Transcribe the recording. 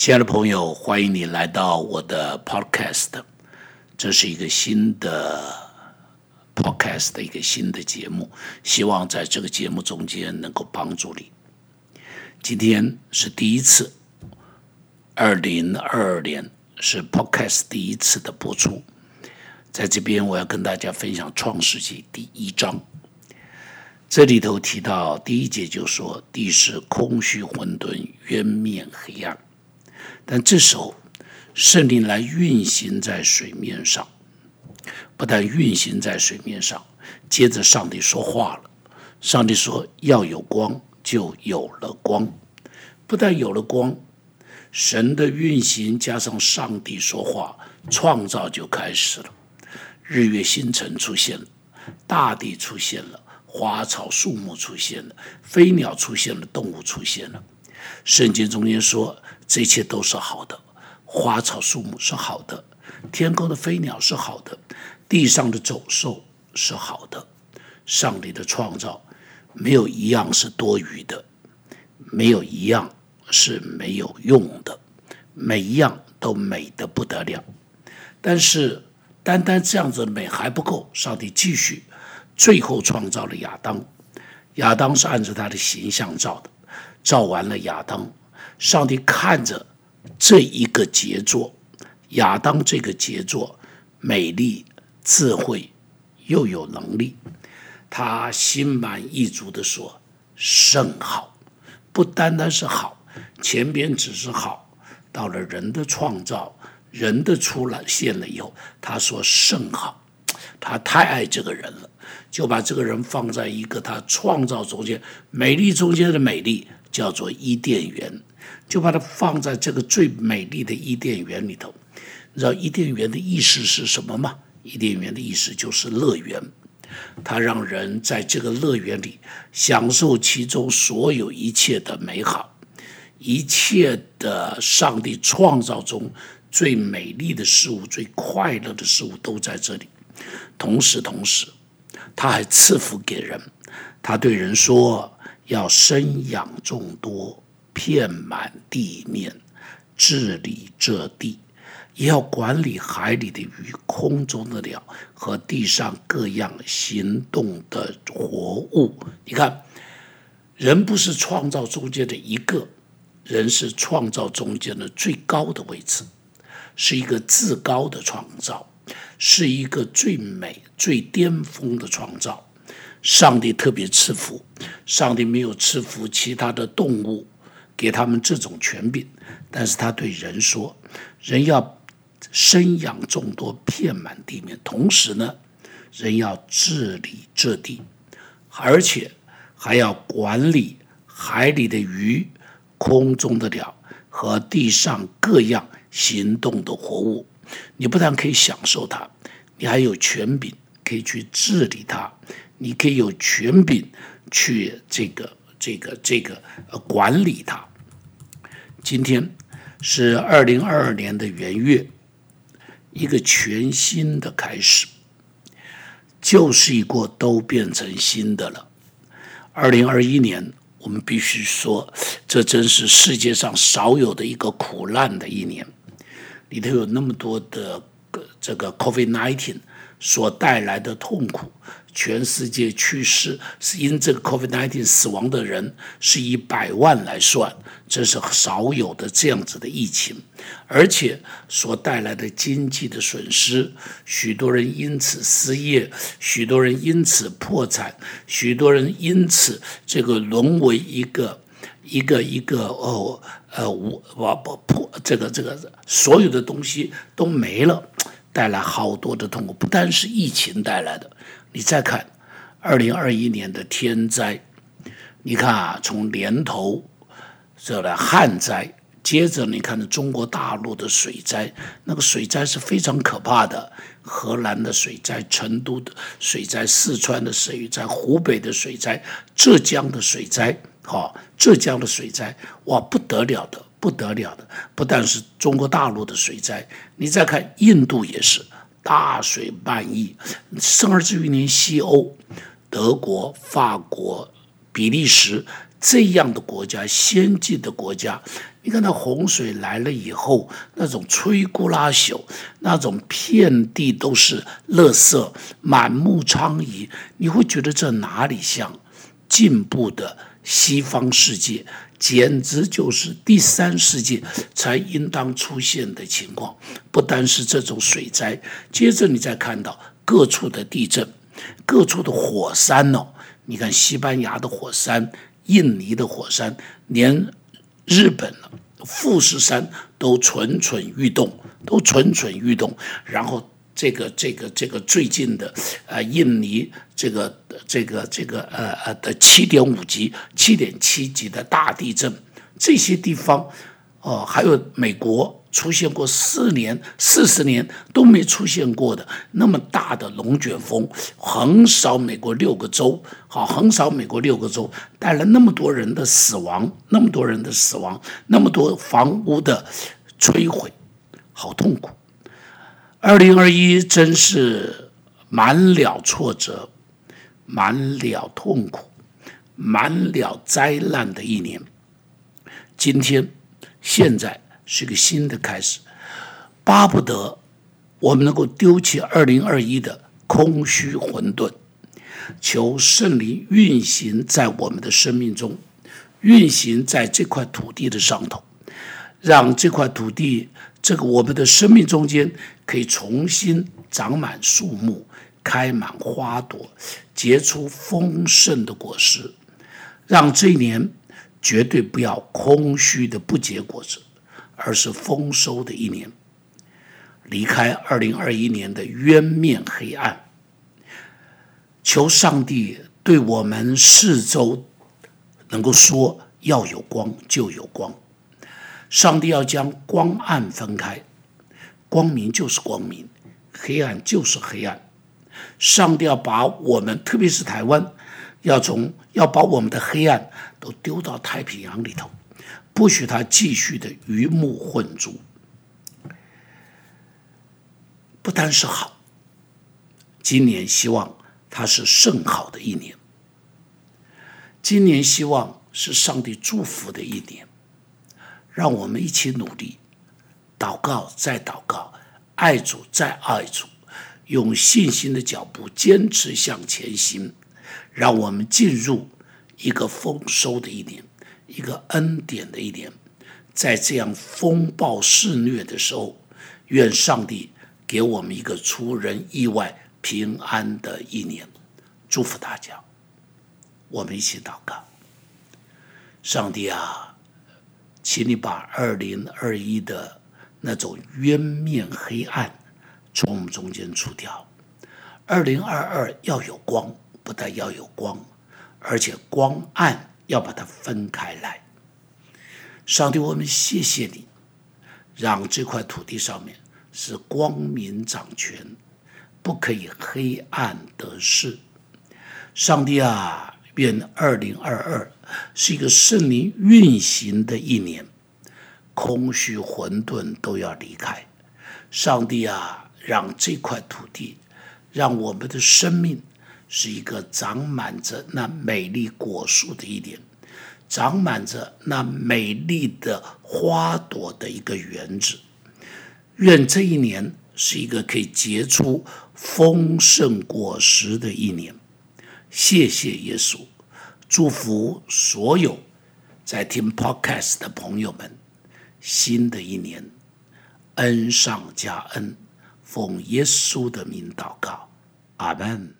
亲爱的朋友，欢迎你来到我的 Podcast。这是一个新的 Podcast 的一个新的节目，希望在这个节目中间能够帮助你。今天是第一次，二零二二年是 Podcast 第一次的播出。在这边，我要跟大家分享《创世纪》第一章。这里头提到第一节就说：“地是空虚混沌，渊面黑暗。”但这时候，圣灵来运行在水面上，不但运行在水面上，接着上帝说话了。上帝说：“要有光，就有了光。”不但有了光，神的运行加上上帝说话，创造就开始了。日月星辰出现了，大地出现了，花草树木出现了，飞鸟出现了，动物出现了。圣经中间说。这一切都是好的，花草树木是好的，天空的飞鸟是好的，地上的走兽是好的。上帝的创造没有一样是多余的，没有一样是没有用的，每一样都美得不得了。但是单单这样子美还不够，上帝继续，最后创造了亚当。亚当是按照他的形象造的，造完了亚当。上帝看着这一个杰作，亚当这个杰作，美丽、智慧又有能力，他心满意足的说：“甚好。”不单单是好，前边只是好，到了人的创造、人的出来现了以后，他说：“甚好。”他太爱这个人了，就把这个人放在一个他创造中间美丽中间的美丽，叫做伊甸园。就把它放在这个最美丽的伊甸园里头。你知道伊甸园的意思是什么吗？伊甸园的意思就是乐园，它让人在这个乐园里享受其中所有一切的美好，一切的上帝创造中最美丽的事物、最快乐的事物都在这里。同时，同时，他还赐福给人，他对人说要生养众多。遍满地面，治理这地，也要管理海里的鱼、空中的鸟和地上各样行动的活物。你看，人不是创造中间的一个，人是创造中间的最高的位置，是一个至高的创造，是一个最美、最巅峰的创造。上帝特别赐福，上帝没有赐福其他的动物。给他们这种权柄，但是他对人说：“人要生养众多，遍满地面。同时呢，人要治理这地，而且还要管理海里的鱼、空中的鸟和地上各样行动的活物。你不但可以享受它，你还有权柄可以去治理它，你可以有权柄去这个、这个、这个管理它。”今天是二零二二年的元月，一个全新的开始。旧事已过，都变成新的了。二零二一年，我们必须说，这真是世界上少有的一个苦难的一年。里头有那么多的这个 COVID-19 所带来的痛苦。全世界去世是因这个 COVID-19 死亡的人是以百万来算，这是少有的这样子的疫情，而且所带来的经济的损失，许多人因此失业，许多人因此破产，许多人因此这个沦为一个一个一个哦呃无不不破这个这个所有的东西都没了，带来好多的痛苦，不单是疫情带来的。你再看，二零二一年的天灾，你看啊，从年头这来旱灾，接着你看中国大陆的水灾，那个水灾是非常可怕的。河南的水灾、成都的水灾、四川的水灾、湖北的水灾、浙江的水灾，好，浙江的水灾，哇，不得了的，不得了的。不但是中国大陆的水灾，你再看印度也是。大水漫溢，甚至于连西欧、德国、法国、比利时这样的国家，先进的国家，你看那洪水来了以后，那种摧枯拉朽，那种遍地都是垃圾，满目疮痍，你会觉得这哪里像进步的西方世界？简直就是第三世界才应当出现的情况。不单是这种水灾，接着你再看到各处的地震，各处的火山哦。你看西班牙的火山、印尼的火山，连日本富士山都蠢蠢欲动，都蠢蠢欲动。然后。这个这个这个最近的，呃，印尼这个这个这个呃呃的七点五级、七点七级的大地震，这些地方，哦，还有美国出现过四年、四十年都没出现过的那么大的龙卷风，横扫美国六个州，好，横扫美国六个州，带来那么多人的死亡，那么多人的死亡，那么多房屋的摧毁，好痛苦。二零二一真是满了挫折、满了痛苦、满了灾难的一年。今天、现在是个新的开始，巴不得我们能够丢弃二零二一的空虚混沌，求圣灵运行在我们的生命中，运行在这块土地的上头，让这块土地。这个我们的生命中间可以重新长满树木，开满花朵，结出丰盛的果实，让这一年绝对不要空虚的不结果子，而是丰收的一年。离开二零二一年的渊面黑暗，求上帝对我们四周能够说要有光就有光。上帝要将光暗分开，光明就是光明，黑暗就是黑暗。上帝要把我们，特别是台湾，要从要把我们的黑暗都丢到太平洋里头，不许他继续的鱼目混珠。不单是好，今年希望它是甚好的一年。今年希望是上帝祝福的一年。让我们一起努力，祷告再祷告，爱主再爱主，用信心的脚步坚持向前行。让我们进入一个丰收的一年，一个恩典的一年。在这样风暴肆虐的时候，愿上帝给我们一个出人意外、平安的一年。祝福大家，我们一起祷告，上帝啊！请你把二零二一的那种渊面黑暗从我们中间除掉。二零二二要有光，不但要有光，而且光暗要把它分开来。上帝，我们谢谢你，让这块土地上面是光明掌权，不可以黑暗得势。上帝啊，愿二零二二。是一个圣灵运行的一年，空虚混沌都要离开。上帝啊，让这块土地，让我们的生命是一个长满着那美丽果树的一年，长满着那美丽的花朵的一个园子。愿这一年是一个可以结出丰盛果实的一年。谢谢耶稣。祝福所有在听 Podcast 的朋友们，新的一年恩上加恩，奉耶稣的名祷告，阿门。